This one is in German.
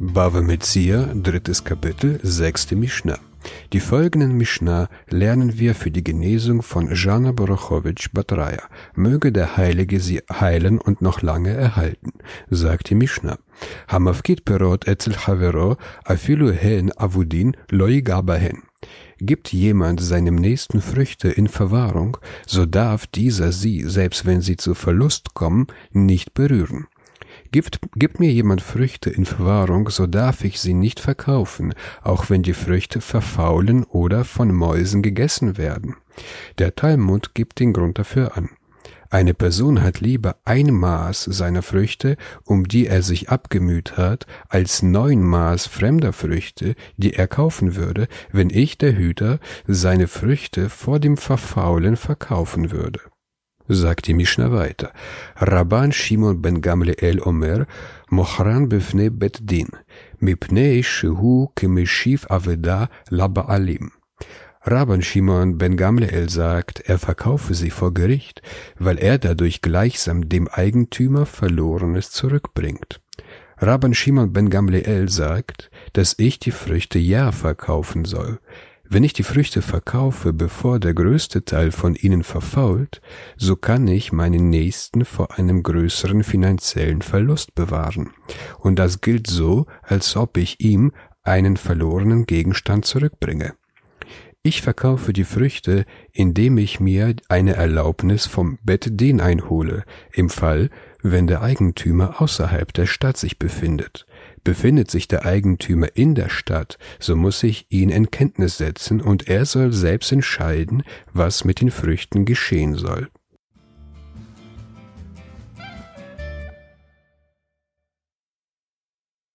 Bava Metzia, drittes Kapitel, sechste Mishnah. Die folgenden Mishnah lernen wir für die Genesung von Jana Borachowitsch Batraya. Möge der Heilige sie heilen und noch lange erhalten, sagt die Mishnah. Hamavkit perot etzel havero afilu hen avudin loi gabahen. Gibt jemand seinem Nächsten Früchte in Verwahrung, so darf dieser sie, selbst wenn sie zu Verlust kommen, nicht berühren. Gibt, gibt mir jemand Früchte in Verwahrung, so darf ich sie nicht verkaufen, auch wenn die Früchte verfaulen oder von Mäusen gegessen werden. Der Talmud gibt den Grund dafür an. Eine Person hat lieber ein Maß seiner Früchte, um die er sich abgemüht hat, als neun Maß fremder Früchte, die er kaufen würde, wenn ich, der Hüter, seine Früchte vor dem Verfaulen verkaufen würde sagt die Mishnah weiter. Rabban Shimon ben Gamliel Omer, Mochran befne bet din, mipnei shehu kemeshiv aveda labaalim. Rabban Shimon ben Gamliel sagt, er verkaufe sie vor Gericht, weil er dadurch gleichsam dem Eigentümer Verlorenes zurückbringt. Rabban Shimon ben Gamliel sagt, dass ich die Früchte ja verkaufen soll. Wenn ich die Früchte verkaufe, bevor der größte Teil von ihnen verfault, so kann ich meinen Nächsten vor einem größeren finanziellen Verlust bewahren. Und das gilt so, als ob ich ihm einen verlorenen Gegenstand zurückbringe. Ich verkaufe die Früchte, indem ich mir eine Erlaubnis vom Bettdien einhole, im Fall, wenn der Eigentümer außerhalb der Stadt sich befindet. Befindet sich der Eigentümer in der Stadt, so muss ich ihn in Kenntnis setzen und er soll selbst entscheiden, was mit den Früchten geschehen soll.